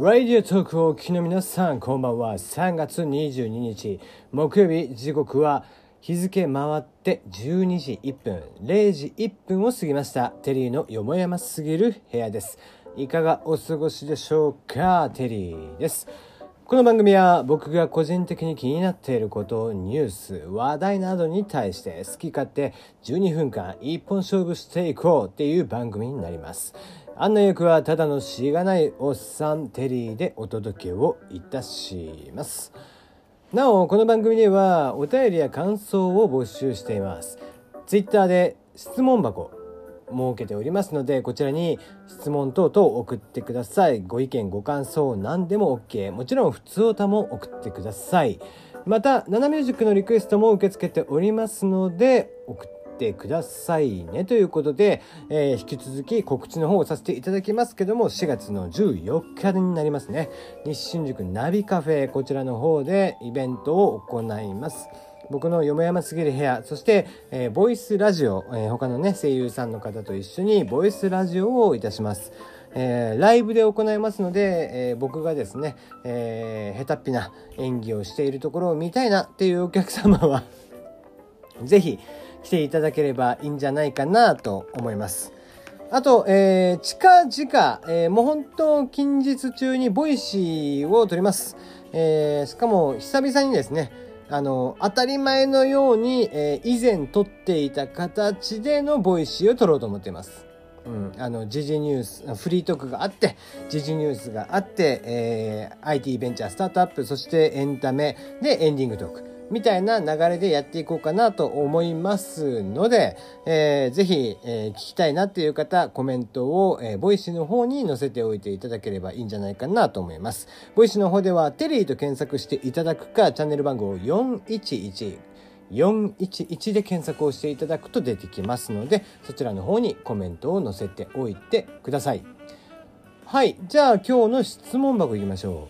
ラディオトークをお聞きの皆さんこんばんは。3月22日木曜日時刻は日付回って12時1分0時1分を過ぎました。テリーのよもやますぎる部屋です。いかがお過ごしでしょうかテリーです。この番組は僕が個人的に気になっていることニュース話題などに対して好き勝手12分間一本勝負していこうっていう番組になります。案内役はただのしがないおっさんテリーでお届けをいたします。なおこの番組ではお便りや感想を募集しています。ツイッターで質問箱設けておりますのでこちらに質問等々送ってください。ご意見ご感想何でも OK もちろん普通歌も送ってください。またナナミュージックのリクエストも受け付けておりますので送っってくださいね。ということで、えー、引き続き告知の方をさせていただきますけども4月の14日になりますね。西新宿ナビカフェこちらの方でイベントを行います。僕のよもやますぎる部屋そして、えー、ボイスラジオ、えー、他のね声優さんの方と一緒にボイスラジオをいたします。えー、ライブで行いますので、えー、僕がですね、えー、下手っぴな演技をしているところを見たいなっていうお客様はぜひ、来ていただければいいんじゃないかなと思います。あと、えー、近々、えー、もう本当近日中に Voicy を撮ります。えー、しかも久々にですね、あの、当たり前のように、えー、以前撮っていた形での Voicy を撮ろうと思っています。うん、あの、時事ニュース、フリートークがあって、時事ニュースがあって、えー、IT ベンチャースタートアップ、そしてエンタメでエンディングトーク。みたいな流れでやっていこうかなと思いますので、えー、ぜひ、えー、聞きたいなっていう方、コメントを、えー、ボイシの方に載せておいていただければいいんじゃないかなと思います。ボイシの方では、テリーと検索していただくか、チャンネル番号411、411で検索をしていただくと出てきますので、そちらの方にコメントを載せておいてください。はい。じゃあ今日の質問箱いきましょ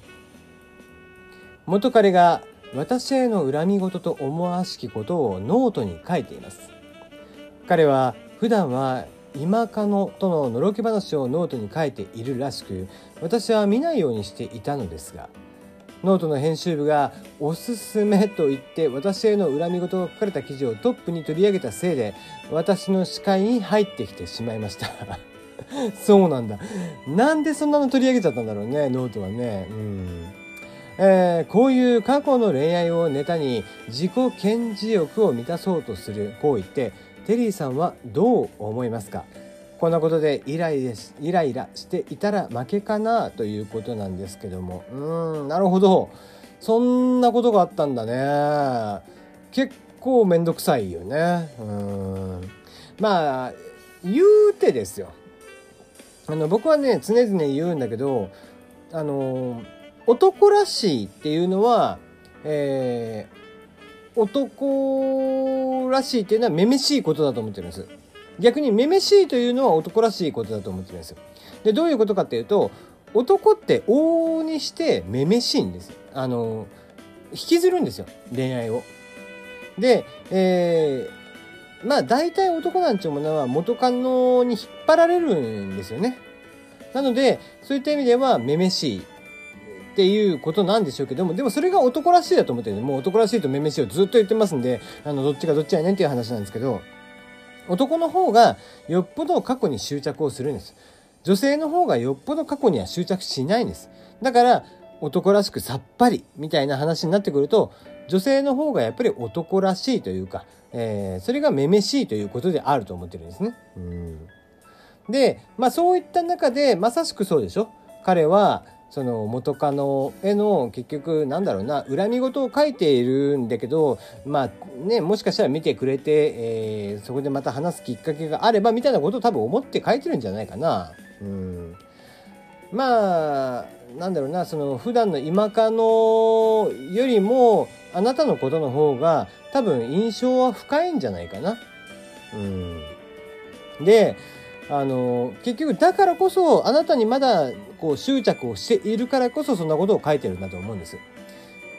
う。元彼が私への恨み言と思わしきことをノートに書いています。彼は普段は今カノとののろけ話をノートに書いているらしく私は見ないようにしていたのですがノートの編集部がおすすめと言って私への恨み言が書かれた記事をトップに取り上げたせいで私の視界に入ってきてしまいました。そうなんだ。なんでそんなの取り上げちゃったんだろうねノートはね。うん。えー、こういう過去の恋愛をネタに自己顕示欲を満たそうとする行為ってテリーさんはどう思いますか？こんなことでイライライライラしていたら負けかなということなんですけども。うんなるほど。そんなことがあったんだね。結構めんどくさいよね。うん。まあ言うてですよ。あの僕はね常々言うんだけどあの男らしいっていうのは、えー、男らしいっていうのはめめしいことだと思ってるんです。逆にめめしいというのは男らしいことだと思ってるんですよ。で、どういうことかっていうと、男って往々にしてめめしいんです。あの、引きずるんですよ。恋愛を。で、えー、まあ大体男なんちゅうものは元カノに引っ張られるんですよね。なので、そういった意味ではめめしい。っていうことなんでしょうけども、でもそれが男らしいだと思ってるもう男らしいとめめしいをずっと言ってますんで、あの、どっちがどっちやねんっていう話なんですけど、男の方がよっぽど過去に執着をするんです。女性の方がよっぽど過去には執着しないんです。だから、男らしくさっぱりみたいな話になってくると、女性の方がやっぱり男らしいというか、えー、それがめめしいということであると思ってるんですね。うん。で、まあそういった中で、まさしくそうでしょ彼は、その元カノへの結局なんだろうな恨み事を書いているんだけどまあねもしかしたら見てくれて、えー、そこでまた話すきっかけがあればみたいなことを多分思って書いてるんじゃないかな。うんまあなんだろうなその普段の今カノよりもあなたのことの方が多分印象は深いんじゃないかな。うん、であの結局だからこそあなたにまだこう執着をしているからこそそんなことを書いてるんだと思うんです。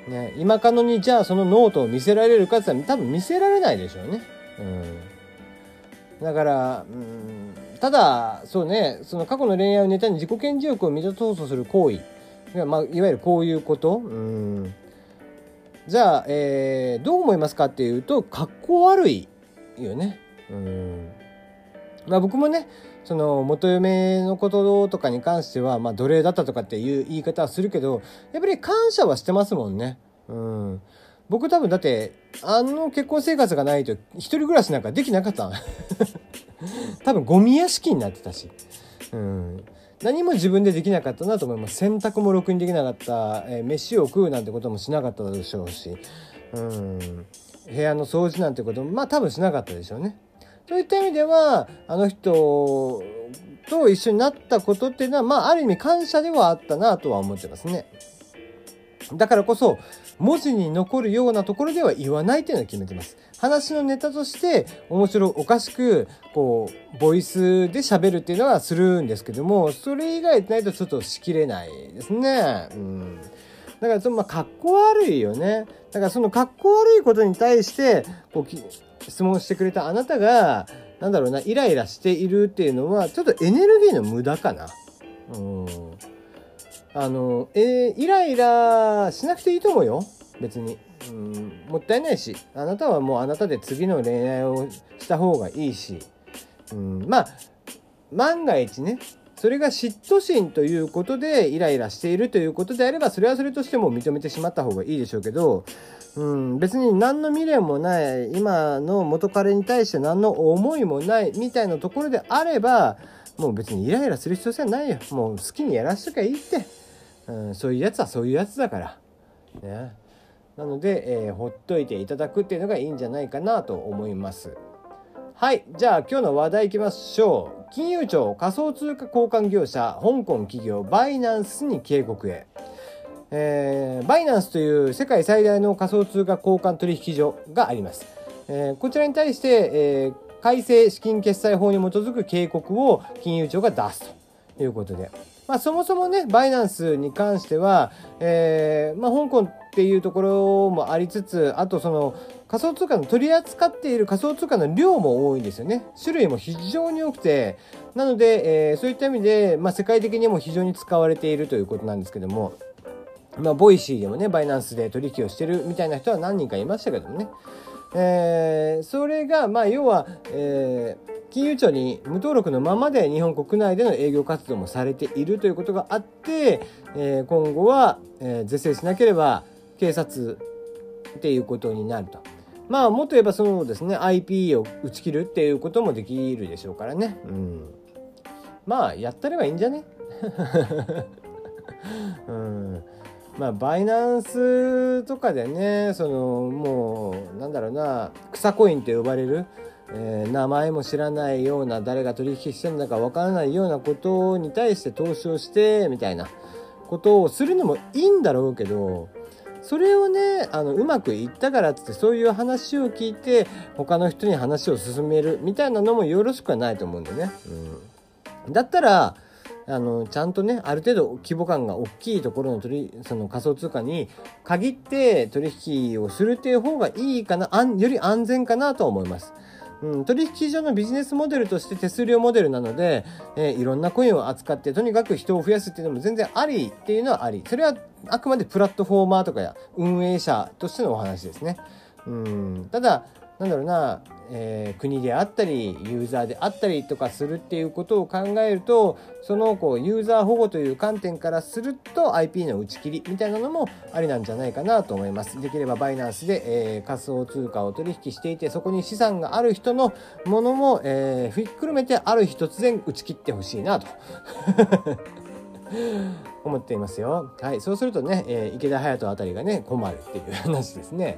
ね、今カノにじゃあそのノートを見せられるかって言ったら多分見せられないでしょうね。うんだからうんただそうねその過去の恋愛をネタに自己顕示欲を満たそうとする行為まあ、いわゆるこういうことうんじゃあ、えー、どう思いますかっていうと格好悪いよね。うんまあ僕もねその元嫁のこととかに関しては、まあ、奴隷だったとかっていう言い方はするけどやっぱり感謝はしてますもんね。うん。僕多分だってあの結婚生活がないと一人暮らしなんかできなかった。多分ゴミ屋敷になってたし、うん、何も自分でできなかったなと思います。洗濯もろくにできなかった、えー、飯を食うなんてこともしなかったでしょうし、うん、部屋の掃除なんてこともまあ多分しなかったでしょうね。といった意味ではあの人と一緒になったことっていうのはまあある意味感謝ではあったなとは思ってますね。だからこそ文字に残るようなところでは言わないっていうのを決めてます。話のネタとして面白おかしくこうボイスで喋るっていうのはするんですけどもそれ以外ないとちょっとしきれないですね。うんだからそのまあ格好悪いよね。だからその格好悪いことに対してこう質問してくれたあなたがなんだろうなイライラしているっていうのはちょっとエネルギーの無駄かな。うんあの、えー、イライラしなくていいと思うよ。別に。うん、もったいないし、あなたはもうあなたで次の恋愛をした方がいいし、うん、まあ、万が一ね、それが嫉妬心ということでイライラしているということであれば、それはそれとしても認めてしまった方がいいでしょうけど、うん、別に何の未練もない、今の元彼に対して何の思いもないみたいなところであれば、もう別にイライラする必要性はないよ。もう好きにやらしときゃいいって。うん、そういうやつはそういうやつだから。ね、なので、えー、ほっといていただくっていうのがいいんじゃないかなと思います。はい。じゃあ今日の話題いきましょう。金融庁仮想通貨交換業者香港企業バイナンスに警告へ。えー、バイナンスという世界最大の仮想通貨交換取引所があります。えー、こちらに対して、えー、改正資金決済法に基づく警告を金融庁が出すということで。まあ、そもそもね、 Binance に関しては、えー、まあ、香港っていうところもありつつ、あとその仮想通貨の取り扱っている仮想通貨の量も多いんですよね。種類も非常に多くて、なので、えー、そういった意味で、まあ、世界的にも非常に使われているということなんですけども、まあ、 Voicy でもね、 Binance で取引をしてるみたいな人は何人かいましたけどもね。えー、それが、まあ、要は、えー、金融庁に無登録のままで日本国内での営業活動もされているということがあって、えー、今後は、えー、是正しなければ警察っていうことになると。まあもっと言えばそのですね IP を打ち切るっていうこともできるでしょうからね。うん、まあやったればいいんじゃね？うん。まあバイナンスとかでねそのもうなんだろうな草コインって呼ばれるえー、名前も知らないような誰が取引してるんだかわからないようなことに対して投資をしてみたいなことをするのもいいんだろうけどそれをねあのうまくいったからっつってそういう話を聞いて他の人に話を進めるみたいなのもよろしくはないと思うんでね。うん、だったらあのちゃんとねある程度規模感が大きいところの取その仮想通貨に限って取引をするっていう方がいいかなあんより安全かなとは思います。うん、取引所のビジネスモデルとして手数料モデルなので、えー、いろんなコインを扱ってとにかく人を増やすっていうのも全然ありっていうのはありそれはあくまでプラットフォーマーとかや運営者としてのお話ですね。うん、ただなんだろうなえー、国であったりユーザーであったりとかするっていうことを考えるとそのこうユーザー保護という観点からすると IP の打ち切りみたいなのもありなんじゃないかなと思います。できればバイナンスで、えー、仮想通貨を取引していてそこに資産がある人のものも、えー、ひっくるめてある日突然打ち切ってほしいなと。思っていますよ。はい。そうするとね、えー、池田隼人あたりがね困るっていう話ですね。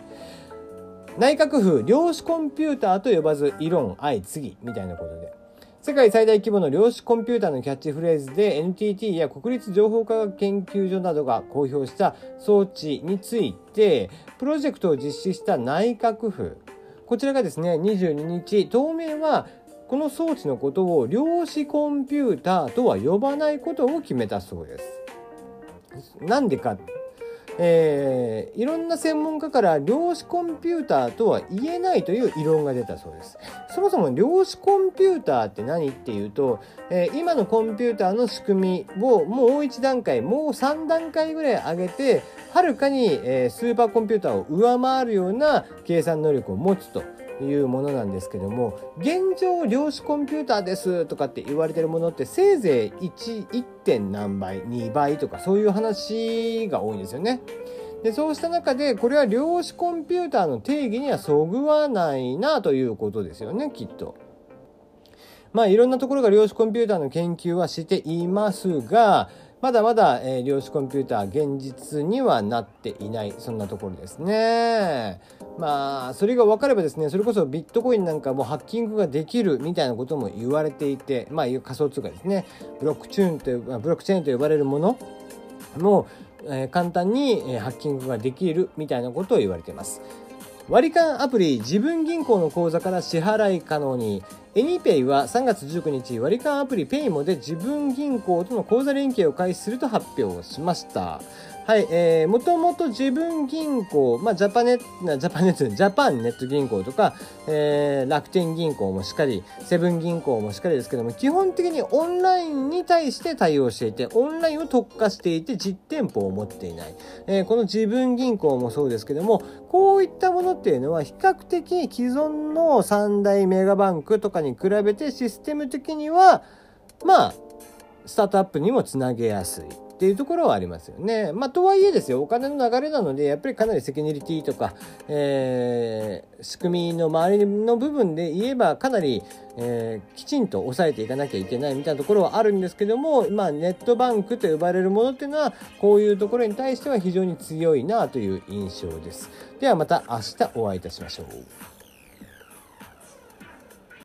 内閣府量子コンピューターと呼ばず異論相次ぎみたいなことで世界最大規模の量子コンピューターのキャッチフレーズで NTT や国立情報科学研究所などが公表した装置についてプロジェクトを実施した内閣府こちらがですね22日当面はこの装置のことを量子コンピューターとは呼ばないことを決めたそうです。なんでかえー、いろんな専門家から量子コンピューターとは言えないという異論が出たそうです。そもそも量子コンピューターって何っていうと、えー、今のコンピューターの仕組みをもう一段階、もう3段階ぐらい上げて、はるかに、えー、スーパーコンピューターを上回るような計算能力を持つと。いうものなんですけども現状量子コンピューターですとかって言われてるものってせいぜい 1, 1. 点何倍2倍とかそういう話が多いんですよね。でそうした中でこれは量子コンピューターの定義にはそぐわないなということですよねきっと。まあいろんなところが量子コンピューターの研究はしていますがまだまだ、えー、量子コンピューター現実にはなっていないそんなところですね。まあそれが分かればですねそれこそビットコインなんかもハッキングができるみたいなことも言われていてまあ仮想通貨ですねブロックチューンとブロックチェーンと呼ばれるものも、えー、簡単に、えー、ハッキングができるみたいなことを言われています。割り勘アプリじぶん銀行の口座から支払い可能に。エニペイは3月19日割り勘アプリペイモでじぶん銀行との口座連携を開始すると発表しました。はい、えー、もともとじぶん銀行、まあ、ジャパネット、ジャパネット、ジャパンネット銀行とか、えー、楽天銀行もしっかり、セブン銀行もしっかりですけども、基本的にオンラインに対して対応していて、オンラインを特化していて、実店舗を持っていない。えー、この自分銀行もそうですけども、こういったものっていうのは、比較的既存の三大メガバンクとかに比べてシステム的には、まあ、スタートアップにもつなげやすい。っていうところはありますよね。まあ、とはいえですよ、お金の流れなので、やっぱりかなりセキュリティとか、えー、仕組みの周りの部分で言えば、かなり、えー、きちんと抑えていかなきゃいけないみたいなところはあるんですけども、まあ、ネットバンクと呼ばれるものっていうのは、こういうところに対しては非常に強いなという印象です。ではまた明日お会いいたしましょう。